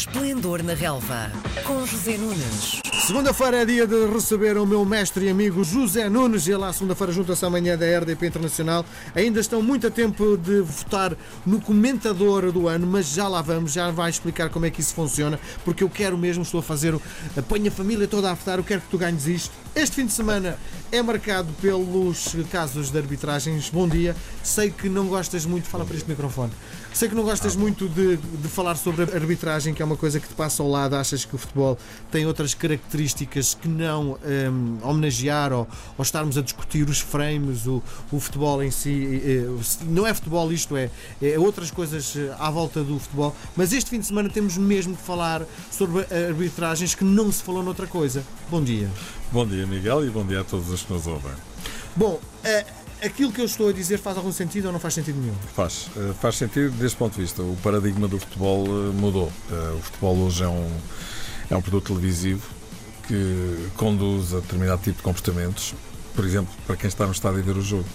Esplendor na Relva, com José Nunes. Segunda-feira é dia de receber o meu mestre e amigo José Nunes. Ele, à segunda-feira, junta-se amanhã da RDP Internacional. Ainda estão muito a tempo de votar no comentador do ano, mas já lá vamos, já vai explicar como é que isso funciona, porque eu quero mesmo, estou a fazer, ponho a família toda a votar, eu quero que tu ganhes isto. Este fim de semana é marcado pelos casos de arbitragens. Bom dia. Sei que não gostas muito, fala para este microfone. Sei que não gostas muito de, de falar sobre a arbitragem, que é uma coisa que te passa ao lado. Achas que o futebol tem outras características que não hum, homenagear ou, ou estarmos a discutir os frames, o, o futebol em si. não é futebol, isto é, é outras coisas eh, à volta do futebol. Mas este fim de semana temos mesmo de falar sobre arbitragens que não se falou noutra coisa. Bom dia. Bom dia, Miguel, e bom dia a todos os que nos ouvem. Bom, eh, aquilo que eu estou a dizer faz algum sentido ou não faz sentido nenhum? Faz, eh, faz sentido deste ponto de vista. O paradigma do futebol eh, mudou. Eh, O futebol hoje é um, é um produto televisivo que conduz a determinado tipo de comportamentos. Por exemplo, para quem está no estádio a ver o jogo.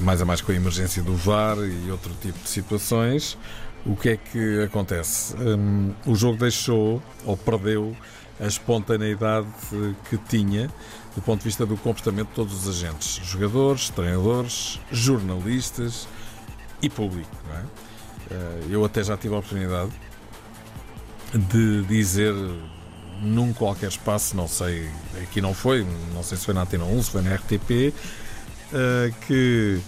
Mais a mais com a emergência do VAR e outro tipo de situações. O que é que acontece? Hum, o jogo deixou ou perdeu a espontaneidade que tinha do ponto de vista do comportamento de todos os agentes, jogadores, treinadores, jornalistas e público. não é? Eh, Eu até já tive a oportunidade de dizer num qualquer espaço, não sei, aqui não foi, não sei se foi na Antena 1, se foi na RTP, eh, que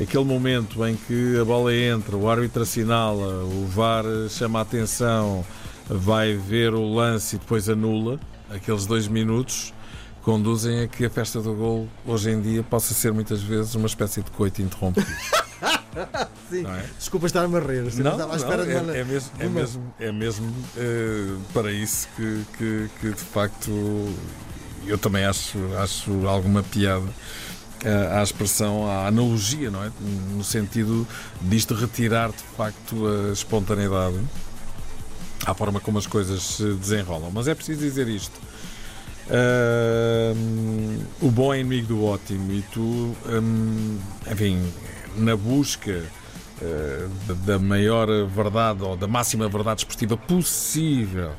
aquele momento em que a bola entra, o árbitro assinala, o VAR chama a atenção, vai ver o lance e depois anula, aqueles dois minutos conduzem a que a festa do gol hoje em dia possa ser muitas vezes uma espécie de coito interrompido. Sim. É? Desculpa estar-me a rir. Não, estava à não, espera de uma- é, é mesmo, é mesmo, é mesmo eh, para isso que, que, que, de facto eu também acho, acho alguma piada eh, à expressão, à analogia, não é? No sentido disto retirar de facto a espontaneidade à forma como as coisas se desenrolam. Mas é preciso dizer isto. Ahm, o bom é inimigo do ótimo e tu, hum, enfim, na busca eh, da- maior verdade ou da máxima verdade esportiva possível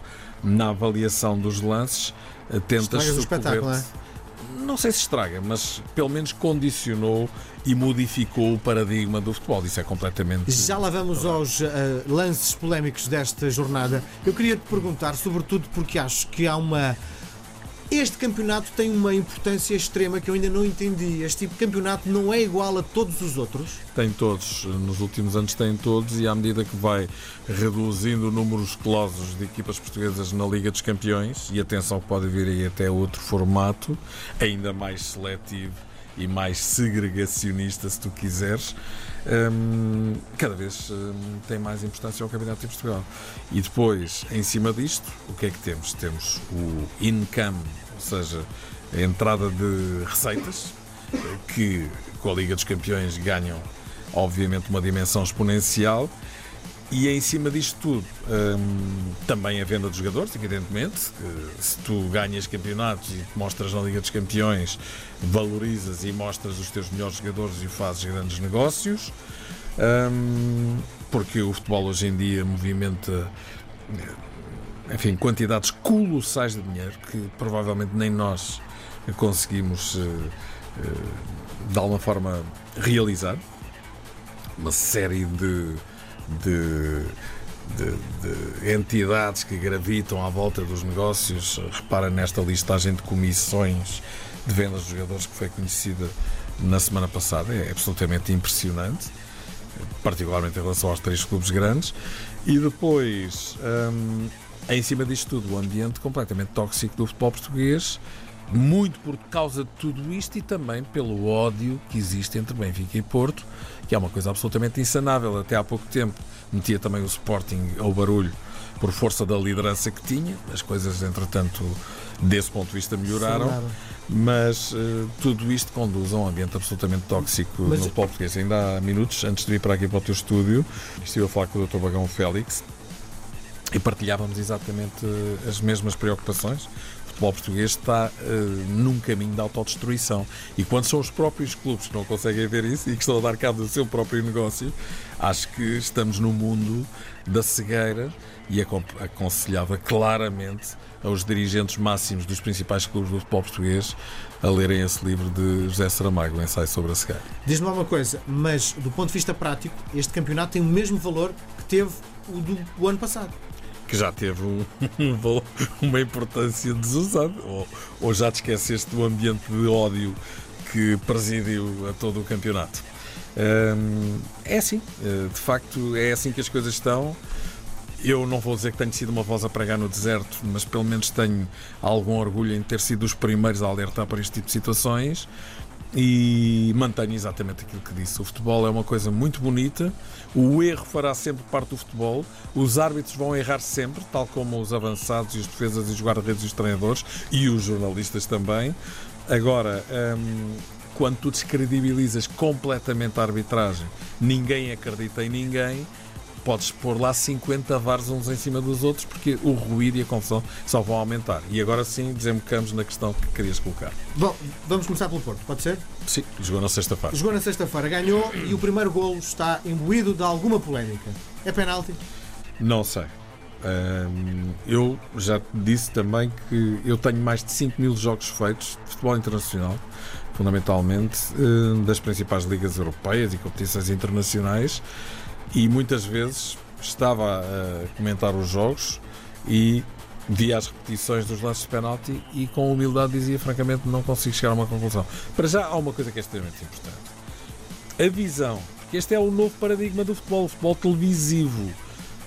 na avaliação dos lances, eh, tentas o espetáculo, não é? socorrer-te. Não sei se estraga, mas pelo menos condicionou e modificou o paradigma do futebol. Isso é completamente. Já lá vamos aos eh, lances polémicos desta jornada. Eu queria te perguntar, sobretudo porque acho que há uma. Este campeonato tem uma importância extrema que eu ainda não entendi. Este tipo de campeonato não é igual a todos os outros. Tem todos, nos últimos anos tem todos, e à medida que vai reduzindo o número esclosos de equipas portuguesas na Liga dos Campeões, e atenção que pode vir aí até outro formato, ainda mais seletivo e mais segregacionista, se tu quiseres, hum, cada vez hum, tem mais importância o Campeonato de Portugal. E depois, em cima disto, o que é que temos? Temos o income, ou seja, a entrada de receitas, que com a Liga dos Campeões ganham, obviamente, uma dimensão exponencial. E em cima disto tudo, hum, também a venda dos jogadores, evidentemente. que se tu ganhas campeonatos e te mostras na Liga dos Campeões, valorizas e mostras os teus melhores jogadores e fazes grandes negócios. Hum, porque o futebol hoje em dia movimenta enfim, quantidades colossais de dinheiro que provavelmente nem nós conseguimos eh, eh, de alguma forma realizar. Uma série de, de, de- de entidades que gravitam à volta dos negócios. Repara nesta listagem de comissões de vendas de jogadores que foi conhecida na semana passada. É absolutamente impressionante particularmente em relação aos três clubes grandes, e depois, hum, em cima disto tudo, o ambiente completamente tóxico do futebol português, muito por causa de tudo isto e também pelo ódio que existe entre Benfica e Porto, que é uma coisa absolutamente insanável. Até há pouco tempo metia também o Sporting ao barulho por força da liderança que tinha, as coisas, entretanto, desse ponto de vista melhoraram. Melhoraram. Mas eh, tudo isto conduz a um ambiente absolutamente tóxico Mas- no futebol português. Ainda há minutos, antes de vir para aqui para o teu estúdio, estive a falar com o Dr. Bagão Félix e partilhávamos exatamente eh, as mesmas preocupações. O futebol português está eh, num caminho de autodestruição. E quando são os próprios clubes que não conseguem ver isso e que estão a dar cabo do seu próprio negócio, Acho que estamos no mundo da cegueira e aconselhava claramente aos dirigentes máximos dos principais clubes do futebol português a lerem esse livro de José Saramago, o ensaio sobre a cegueira. Diz-me uma coisa, mas do ponto de vista prático, este campeonato tem o mesmo valor que teve o do, do ano passado que já teve um, uma importância desusada. Ou, ou já te esqueceste do ambiente de ódio que presidiu a todo o campeonato. Hum, é assim, eh, de facto, é assim que as coisas estão. Eu não vou dizer que tenho sido uma voz a pregar no deserto, mas pelo menos tenho algum orgulho em ter sido os primeiros a alertar para este tipo de situações e mantenho exatamente aquilo que disse. O futebol é uma coisa muito bonita, o erro fará sempre parte do futebol, os árbitros vão errar sempre, tal como os avançados e os defesas e os guarda-redes e os treinadores e os jornalistas também. Agora, hum, quando tu descredibilizas completamente a arbitragem, ninguém acredita em ninguém podes pôr lá 50 VARs uns em cima dos outros porque o ruído e a confusão só vão aumentar. E agora sim desembocamos na questão que querias colocar. Bom, vamos começar pelo Porto, pode ser? Sim, jogou na sexta-feira. Jogou na sexta-feira, ganhou e o primeiro golo está imbuído de alguma polémica. É penalti? Não sei. eu já disse também que eu tenho mais de 5 mil jogos feitos de futebol internacional, fundamentalmente das principais ligas europeias e competições internacionais e muitas vezes estava a comentar os jogos e via as repetições dos lances de penalti e com humildade dizia francamente não consigo chegar a uma conclusão. Para já há uma coisa que é extremamente importante. A visão, porque este é o novo paradigma do futebol, o futebol televisivo.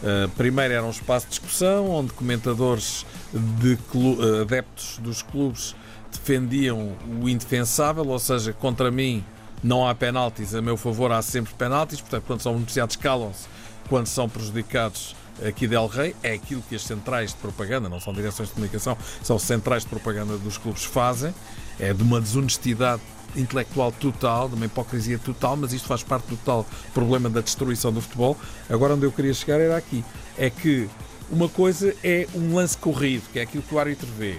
Uh, primeiro era um espaço de discussão onde comentadores de uh, adeptos dos clubes defendiam o indefensável, ou seja, contra mim não há penaltis, a meu favor há sempre penaltis, portanto, quando são beneficiados, calam-se. Quando são prejudicados, aqui Del Rey, é aquilo que as centrais de propaganda, não são direções de comunicação, são centrais de propaganda dos clubes fazem. É de uma desonestidade intelectual total, de uma hipocrisia total, mas isto faz parte do tal problema da destruição do futebol. Agora, onde eu queria chegar era aqui. É que uma coisa é um lance corrido, que é aquilo que o árbitro vê.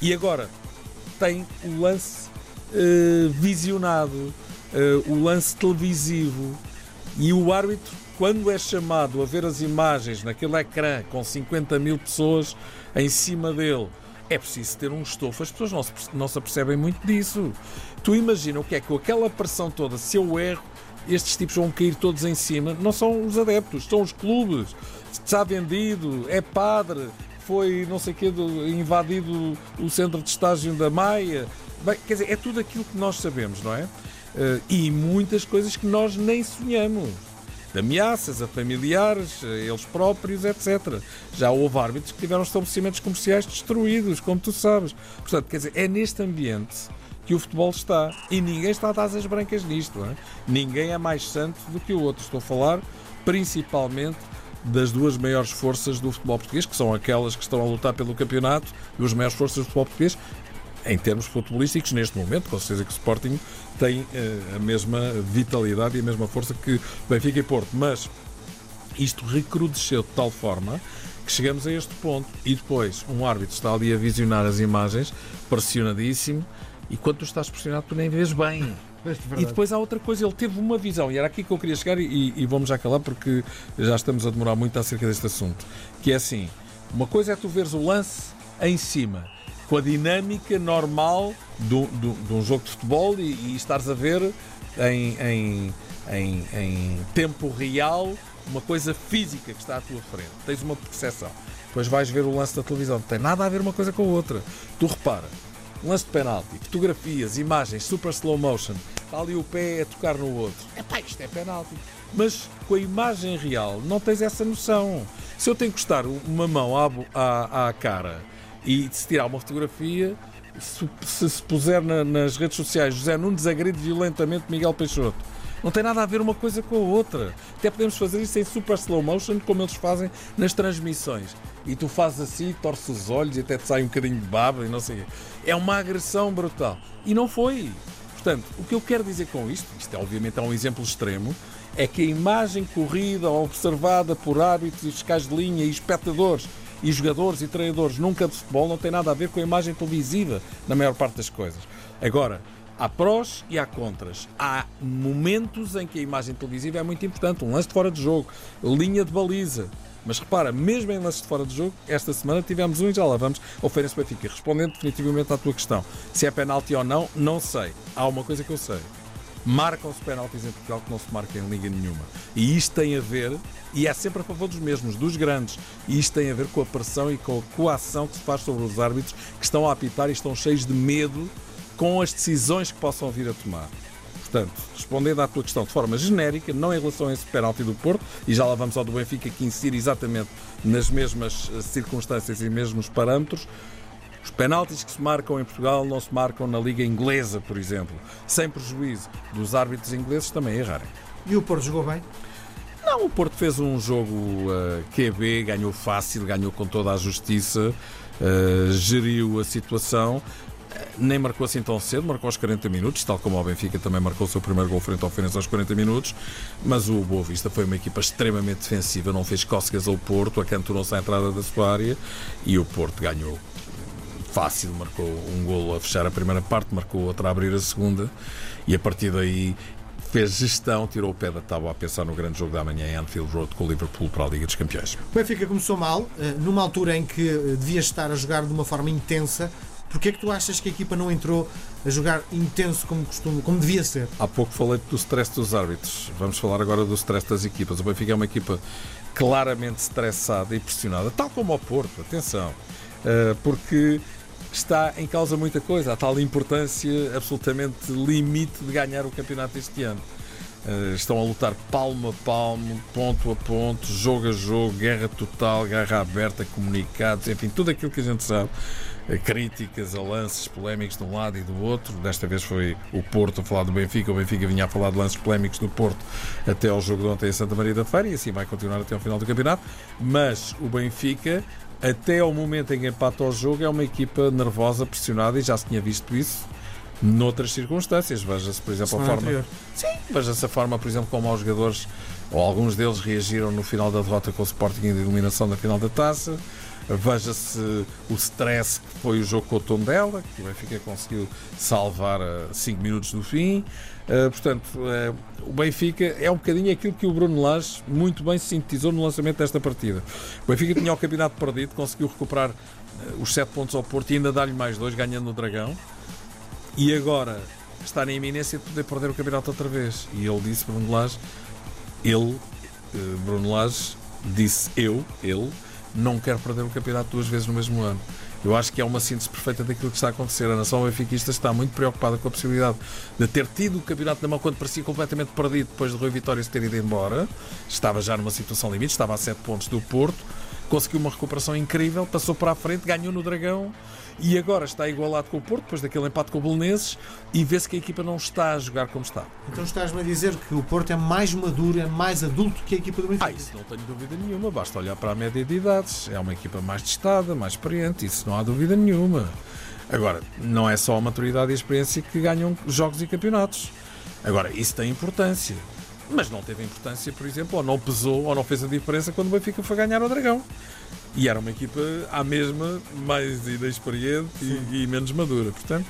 E agora tem o lance uh, visionado, uh, o lance televisivo e o árbitro, quando é chamado a ver as imagens naquele ecrã com 50 mil pessoas em cima dele, é preciso ter um estofo. As pessoas não se, não se apercebem muito disso. Tu imagina o que é que com aquela pressão toda, se eu erro, estes tipos vão cair todos em cima. Não são os adeptos, são os clubes. Está vendido, é padre, foi não sei o que, invadido o centro de estágio da Maia, Bem, quer dizer, é tudo aquilo que nós sabemos, não é? Uh, e muitas coisas que nós nem sonhamos. De ameaças a familiares, a eles próprios, etc. Já houve árbitros que tiveram estabelecimentos comerciais destruídos, como tu sabes. Portanto, quer dizer, é neste ambiente que o futebol está. E ninguém está a dar asas brancas nisto. É? Ninguém é mais santo do que o outro. Estou a falar principalmente das duas maiores forças do futebol português, que são aquelas que estão a lutar pelo campeonato, duas maiores forças do futebol português, em termos futebolísticos, neste momento, com certeza que o Sporting tem uh, a mesma vitalidade e a mesma força que Benfica e Porto. Mas isto recrudesceu de tal forma que chegamos a este ponto e depois um árbitro está ali a visionar as imagens, pressionadíssimo, e quando tu estás pressionado, tu nem vês bem. E depois há outra coisa, ele teve uma visão, e era aqui que eu queria chegar, e, e vamos já calar porque já estamos a demorar muito acerca deste assunto. Que é assim: uma coisa é tu veres o lance em cima, com a dinâmica normal do, do, de um jogo de futebol e, e estares a ver em, em, em, em, tempo real uma coisa física que está à tua frente. Tens uma percepção. Depois vais ver o lance da televisão. Não tem nada a ver uma coisa com a outra. Tu repara, lance de penalti, fotografias, imagens, super slow motion, está ali o pé a tocar no outro. É isto é penalti. Mas com a imagem real não tens essa noção. Se eu te encostar uma mão à, à, à cara e se tirar uma fotografia, se se, se puser na, nas redes sociais José Nunes agride violentamente Miguel Peixoto. Não tem nada a ver uma coisa com a outra. Até podemos fazer isso em super slow motion, como eles fazem nas transmissões. E tu fazes assim, torces os olhos e até te sai um bocadinho de baba e não sei. É uma agressão brutal. E não foi. Portanto, o que eu quero dizer com isto, isto é obviamente é um exemplo extremo, é que a imagem corrida ou observada por árbitros e fiscais de linha e espectadores e jogadores e treinadores num campo de futebol não tem nada a ver com a imagem televisiva na maior parte das coisas. Agora, Há prós e há contras. Há momentos em que a imagem televisiva é muito importante. Um lance de fora de jogo, linha de baliza. Mas repara, mesmo em lances de fora de jogo, esta semana tivemos um e já lá vamos ao Feirense Benfica. Respondendo definitivamente à tua questão, se é penalti ou não, não sei. Há uma coisa que eu sei. Marcam-se penaltis em Portugal que não se marca em liga nenhuma. E isto tem a ver, e é sempre a favor dos mesmos, dos grandes, e isto tem a ver com a pressão e com a coação que se faz sobre os árbitros que estão a apitar e estão cheios de medo com as decisões que possam vir a tomar. Portanto, respondendo à tua questão de forma genérica, não em relação a esse penalti do Porto, e já lá vamos ao do Benfica, que insere exatamente nas mesmas eh, circunstâncias e mesmos parâmetros, os penaltis que se marcam em Portugal não se marcam na Liga Inglesa, por exemplo, sem prejuízo dos árbitros ingleses também errarem. E o Porto jogou bem? Não, o Porto fez um jogo uh, QB, ganhou fácil, ganhou com toda a justiça, uh, geriu a situação nem marcou assim tão cedo, marcou aos 40 minutos, tal como o Benfica também marcou o seu primeiro gol frente ao Feirense aos 40 minutos, mas o Boa Vista foi uma equipa extremamente defensiva, não fez cócegas ao Porto, acantonou-se à entrada da sua área e o Porto ganhou fácil, marcou um golo a fechar a primeira parte, marcou outra a abrir a segunda e a partir daí fez gestão, tirou o pé da tábua a pensar no grande jogo da manhã em Anfield Road com o Liverpool para a Liga dos Campeões. O Benfica começou mal, eh, numa altura em que eh, devia estar a jogar de uma forma intensa, Porquê é que tu achas que a equipa não entrou a jogar intenso como costume, como devia ser? Há pouco falei do stress dos árbitros. Vamos falar agora do stress das equipas. O Benfica é uma equipa claramente estressada e pressionada, tal como o Porto, atenção, eh, porque está em causa muita coisa, a tal importância absolutamente limite de ganhar o campeonato este ano. Eh, estão a lutar palmo a palmo, ponto a ponto, jogo a jogo, guerra total, guerra aberta, comunicados, enfim, tudo aquilo que a gente sabe. Críticas a lances polémicos de um lado e do outro. Desta vez foi o Porto a falar do Benfica, o Benfica vinha a falar de lances polémicos do Porto até ao jogo de ontem em Santa Maria da Feira e assim vai continuar até ao final do campeonato. Mas o Benfica, até ao momento em que empata o jogo, é uma equipa nervosa, pressionada e já se tinha visto isso noutras circunstâncias. Veja-se, por exemplo, a forma. Anterior. Sim, veja-se a forma, por exemplo, como os jogadores, ou alguns deles reagiram no final da derrota com o Sporting e de eliminação da final da taça. Veja-se o stress que foi o jogo com o tom dela, que o Benfica conseguiu salvar a 5 minutos do fim. Uh, portanto, uh, o Benfica é um bocadinho aquilo que o Bruno Lage muito bem sintetizou no lançamento desta partida. O Benfica tinha o campeonato perdido, conseguiu recuperar uh, os 7 pontos ao Porto e ainda dar-lhe mais dois, ganhando no Dragão e agora está na iminência de poder perder o campeonato outra vez. E ele disse, Bruno Lage, ele, eh, Bruno Lage, disse eu, ele, não quero perder o campeonato duas vezes no mesmo ano. Eu acho que é uma síntese perfeita daquilo que está a acontecer. A nação benfiquista está muito preocupada com a possibilidade de ter tido o campeonato na mão quando parecia completamente perdido depois de Rui Vitória se ter ido embora. Estava já numa situação limite, estava a 7 pontos do Porto conseguiu uma recuperação incrível, passou para a frente, ganhou no Dragão e agora está igualado com o Porto, depois daquele empate com o Belenenses, e vê-se que a equipa não está a jogar como está. Então estás-me a dizer que o Porto é mais maduro, é mais adulto que a equipa do Benfica? Ah, isso não tenho dúvida nenhuma, basta olhar para a média de idades. É uma equipa mais testada, mais experiente, isso não há dúvida nenhuma. Agora, não é só a maturidade e a experiência que ganham jogos e campeonatos. Agora, isso tem importância mas não teve importância, por exemplo, ou não pesou, ou não fez a diferença quando o Benfica foi ganhar o Dragão. E era uma equipa à mesma, mais inexperiente e, e menos madura. Portanto,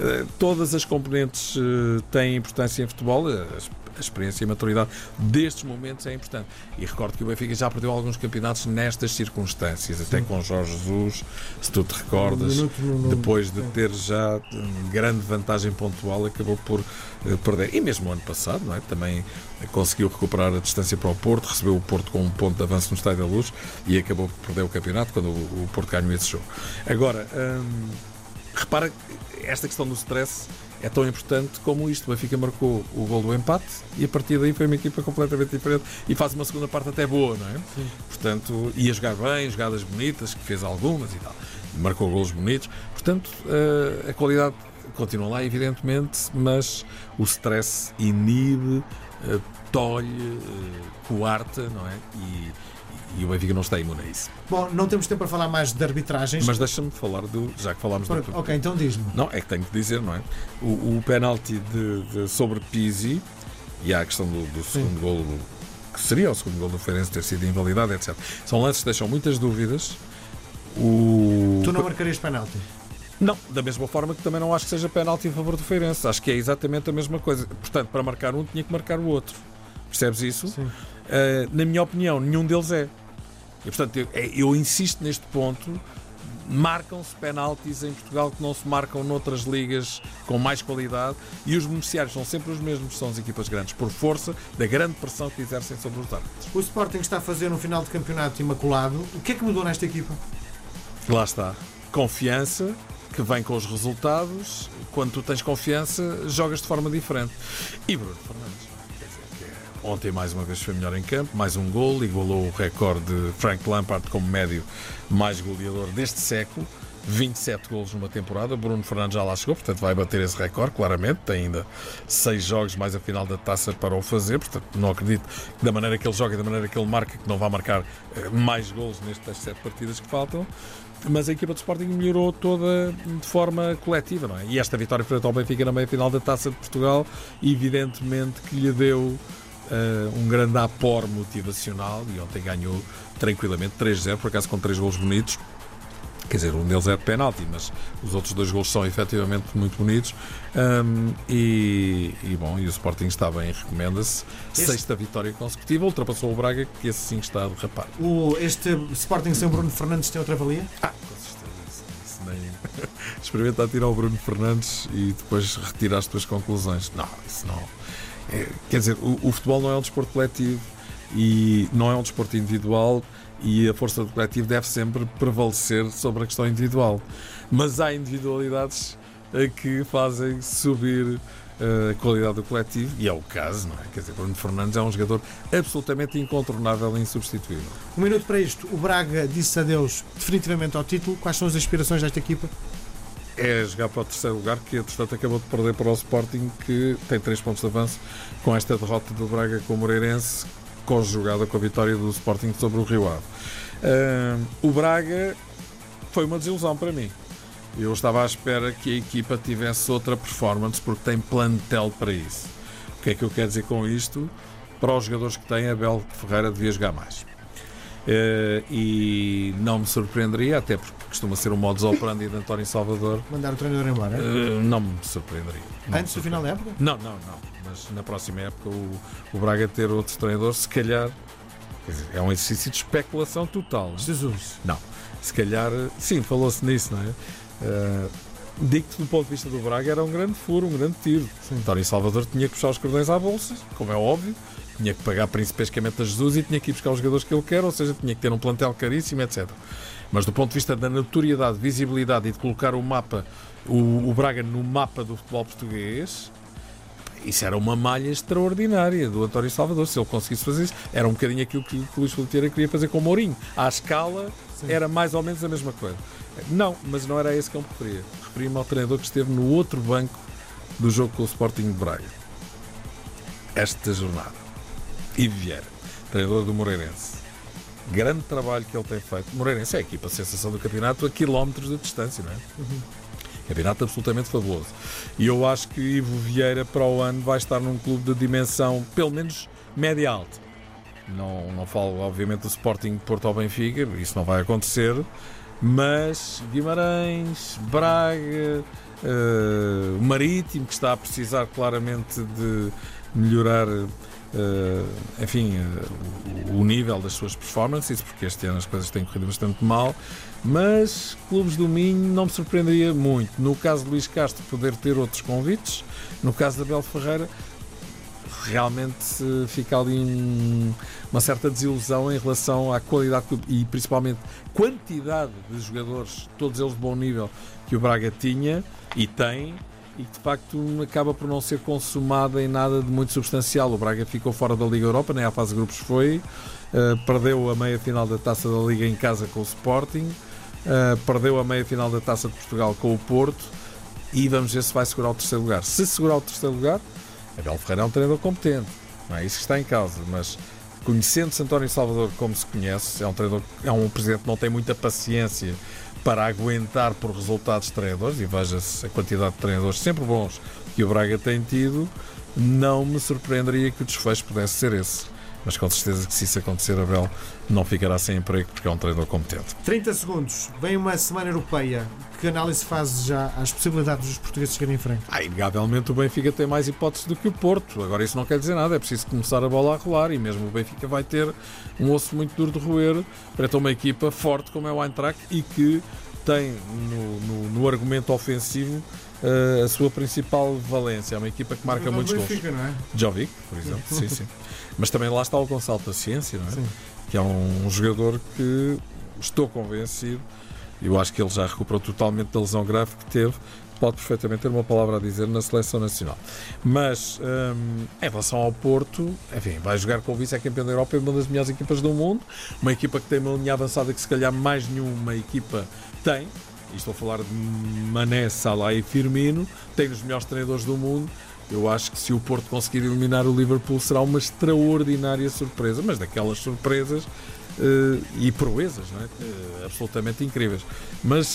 eh, todas as componentes eh, têm importância em futebol. As a experiência e a maturidade destes momentos é importante. E recordo que o Benfica já perdeu alguns campeonatos nestas circunstâncias, Sim. até com Jorge Jesus, se tu te recordas, depois de ter já grande vantagem pontual, acabou por uh, perder. E mesmo o ano passado, não é? também conseguiu recuperar a distância para o Porto, recebeu o Porto com um ponto de avanço no Estádio da Luz e acabou por perder o campeonato quando o, o Porto ganhou esse jogo. Agora, hum, repara esta questão do stress é tão importante como isto. O Benfica marcou o gol do empate e a partir daí foi uma equipa completamente diferente e faz uma segunda parte até boa, não é? Sim. Portanto, ia jogar bem, jogadas bonitas, que fez algumas e tal. Marcou golos bonitos. Portanto, eh, a qualidade continua lá, evidentemente, mas o stress inibe, eh, tolhe, eh, coarta, não é? E, e o Benfica não está imune a isso. Bom, não temos tempo para falar mais de arbitragens. Mas deixa-me falar do. Já que falámos Por, do. Ok, então diz-me. Não, é que tenho que dizer, não é? O, o penalti de, de, sobre Pizzi e há a questão do, do segundo gol, que seria o segundo gol do Feirense ter sido invalidado, etc. São lances que deixam muitas dúvidas. O... Tu não marcarias penalti? Não, da mesma forma que também não acho que seja penalti em favor do Feirense. Acho que é exatamente a mesma coisa. Portanto, para marcar um, tinha que marcar o outro. Percebes isso? Sim. Uh, na minha opinião, nenhum deles é. E, portanto, eu, é, eu insisto neste ponto. Marcam-se penaltis em Portugal que não se marcam noutras ligas com mais qualidade e os beneficiários são sempre os mesmos, são as equipas grandes, por força da grande pressão que exercem sobre os árbitros. O Sporting está a fazer um final de campeonato imaculado. O que é que mudou nesta equipa? Lá está. Confiança, que vem com os resultados. Quando tu tens confiança, jogas de forma diferente. E Bruno Fernandes, ontem mais uma vez foi melhor em campo, mais um gol, igualou o recorde de Frank Lampard como médio mais goleador deste século. 27 golos numa temporada, Bruno Fernandes já lá chegou, portanto vai bater esse recorde, claramente. Tem ainda 6 jogos mais a final da taça para o fazer, portanto não acredito que da maneira que ele joga e da maneira que ele marca, que não vai marcar eh, mais golos nestas 7 partidas que faltam mas a equipa do Sporting melhorou toda de forma coletiva, não é? E esta vitória frente ao Benfica na meia-final da Taça de Portugal, evidentemente que lhe deu uh, um grande apor motivacional e ontem ganhou tranquilamente 3-0, por acaso com 3 gols bonitos. Quer dizer, um deles é de penalti, mas os outros dois gols são efetivamente muito bonitos. Um, e, e, bom, e o Sporting está bem, recomenda-se. Este- Sexta vitória consecutiva, ultrapassou o Braga, que esse sim está a derrapar. O, este Sporting sem Bruno Fernandes tem outra valia? Ah, com certeza. Isso, nem... Experimenta tirar o Bruno Fernandes e depois retira as tuas conclusões. Não, isso não. É, quer dizer, o, o futebol não é um desporto coletivo e não é um desporto individual e a força do coletivo deve sempre prevalecer sobre a questão individual. Mas há individualidades eh, que fazem subir eh, a qualidade do coletivo e é o caso, não é? Quer dizer, Bruno Fernandes é um jogador absolutamente incontornável e insubstituível. Um minuto para isto. O Braga disse adeus definitivamente ao título. Quais são as aspirações desta equipa? É jogar para o terceiro lugar, que entretanto acabou de perder para o Sporting, que tem 3 pontos de avanço com esta derrota do Braga com o Moreirense, conjugada com a vitória do Sporting sobre o Rio Ave. Ah, o Braga foi uma desilusão para mim. Eu estava à espera que a equipa tivesse outra performance, porque tem plantel para isso. O que é que eu quero dizer com isto? Para os jogadores que têm, Abel Ferreira devia jogar mais. Eh, e não me surpreenderia, até porque costuma ser o modus operandi de António Salvador, Mandar o treinador embora? eh, não me surpreenderia. Não me Antes do final da época? Não, não, não. Mas na próxima época o, o Braga ter outro treinador, se calhar, dizer, é um exercício de especulação total. não é? Jesus. Não, se calhar, sim, falou-se nisso, não é? Eh, Digo-te, do ponto de vista do Braga, era um grande furo, um grande tiro. António Salvador tinha que puxar os cordões à bolsa, como é óbvio, tinha que pagar principescamente a Jesus e tinha que ir buscar os jogadores que ele quer, ou seja, tinha que ter um plantel caríssimo, etc. Mas do ponto de vista da notoriedade, visibilidade e de colocar o mapa, o, o Braga no mapa do futebol português, isso era uma malha extraordinária do António Salvador. Se ele conseguisse fazer isso, era um bocadinho aquilo que, que o Luís Filipe Vieira queria fazer com o Mourinho. À escala, era mais ou menos a mesma coisa. Não, mas não era esse que eu me referia. Referia-me ao treinador que esteve no outro banco do jogo com o Sporting de Braga. Esta jornada. Ivo Vieira, treinador do Moreirense. Grande trabalho que ele tem feito. O Moreirense é a equipa sensação do campeonato a quilómetros de distância, não é? Campeonato absolutamente fabuloso. E eu acho que Ivo Vieira para o ano vai estar num clube de dimensão pelo menos média-alta. Não, não falo, obviamente, do Sporting Porto ao Benfica, isso não vai acontecer. Mas Guimarães, Braga, o Marítimo, que está a precisar claramente de melhorar, eh, enfim, eh, o, nível das suas performances, porque este ano as coisas têm corrido bastante mal. Mas clubes do Minho não me surpreenderia muito. No caso de Luís Castro, poder ter outros convites. No caso da Bel Ferreira, realmente eh, fica ali um- uma certa desilusão em relação à qualidade e principalmente quantidade de jogadores, todos eles de bom nível, que o Braga tinha e tem e que de facto acaba por não ser consumada em nada de muito substancial. O Braga ficou fora da Liga Europa, nem à fase de grupos foi, eh, perdeu a meia final da Taça da Liga em casa com o Sporting, eh, perdeu a meia final da Taça de Portugal com o Porto e vamos ver se vai segurar o terceiro lugar. Se segurar o terceiro lugar, Abel Ferreira é um treinador competente, não é isso que está em causa, mas conhecendo-se António Salvador como se conhece, é um treinador, é um presidente que não tem muita paciência para aguentar por resultados de treinadores, e veja-se a quantidade de treinadores sempre bons que o Braga tem tido, não me surpreenderia que o desfecho pudesse ser esse. Mas com certeza que se isso acontecer, Abel não ficará sem emprego porque é um treinador competente. 30 segundos. Vem uma semana europeia. Que análise faz já às possibilidades dos portugueses chegarem em frente? Ah, inegavelmente o Benfica tem mais hipóteses do que o Porto. Agora isso não quer dizer nada, é preciso começar a bola a rolar e mesmo o Benfica vai ter um osso muito duro de roer para uma equipa forte como é o Eintracht e que tem no, no, no argumento ofensivo a sua principal valência. É uma equipa que marca muitos gols. Não é? Jovic, por exemplo, sim, sim. Mas também lá está o Gonçalo Paciência, não é? Sim. Que é um jogador que estou convencido, eu acho que ele já recuperou totalmente da lesão grave que teve, pode perfeitamente ter uma palavra a dizer na seleção nacional. Mas hum, em relação ao Porto, enfim, vai jogar com o vice-campeão da Europa, é uma das melhores equipas do mundo, uma equipa que tem uma linha avançada que se calhar mais nenhuma equipa tem. E estou a falar de Mané, Salah e Firmino, tem os melhores treinadores do mundo. Eu acho que se o Porto conseguir eliminar o Liverpool será uma extraordinária surpresa, mas daquelas surpresas uh, e proezas, não é? Uh, absolutamente incríveis. Mas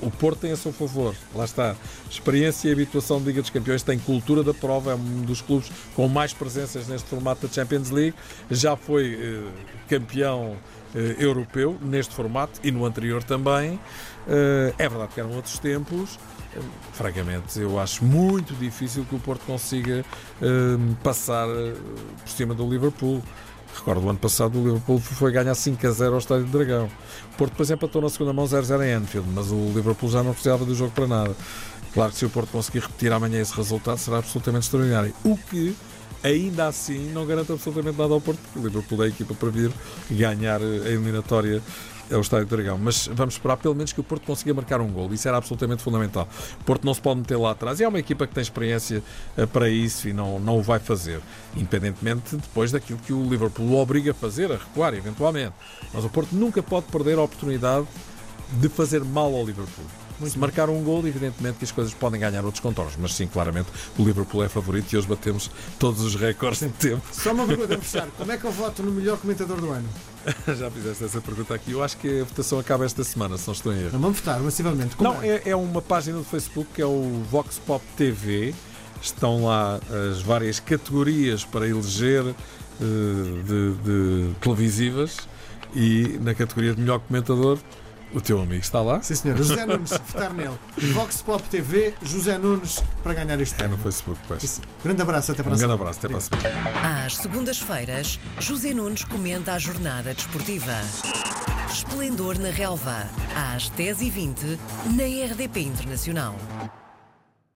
o Porto tem a seu favor, lá está. Experiência e habituação de Liga dos Campeões, tem cultura da prova, é um dos clubes com mais presenças neste formato da Champions League. Já foi uh, campeão europeu neste formato e no anterior também. é verdade que eram outros tempos francamente, eu acho muito difícil que o Porto consiga uh, passar uh, por cima do Liverpool. Recordo o ano passado o Liverpool foi ganhar 5 a 0 ao Estádio do Dragão. O Porto, por exemplo, estou na segunda mão 0-0 em Anfield, mas o Liverpool já não precisava do jogo para nada. Claro que se o Porto conseguir repetir amanhã esse resultado será absolutamente extraordinário. O que ainda assim não garante absolutamente nada ao Porto, porque o Liverpool é a equipa para vir ganhar a eliminatória é o Estádio do Dragão. Mas vamos esperar pelo menos que o Porto consiga marcar um gol. Isso era absolutamente fundamental. O Porto não se pode meter lá atrás. E é uma equipa que tem experiência eh, para isso e não, não o vai fazer. Independentemente depois daquilo que o Liverpool o obriga a fazer, a recuar eventualmente. Mas o Porto nunca pode perder a oportunidade de fazer mal ao Liverpool. Muito Se marcar um gol, evidentemente que as coisas podem ganhar outros contornos, mas sim, claramente, o Liverpool é favorito e hoje batemos todos os recordes de tempo. Só uma pergunta a fechar: como é que eu voto no melhor comentador do ano? Já fizeste essa pergunta aqui. Eu acho que a votação acaba esta semana, se não estou em erro. Não vamos votar massivamente. Como não, é? é, é uma página do Facebook que é o Vox Pop TV. Estão lá as várias categorias para eleger uh, de, de televisivas e na categoria de melhor comentador o teu amigo está lá? Sim, senhor. José Nunes, votar nele. Vox Pop TV, José Nunes, para ganhar este É no Facebook, pois. Grande abraço, até para a Um grande abraço, até para a semana. Às segundas-feiras, José Nunes comenta a jornada desportiva. Esplendor na Relva, às 10h20, na RDP Internacional.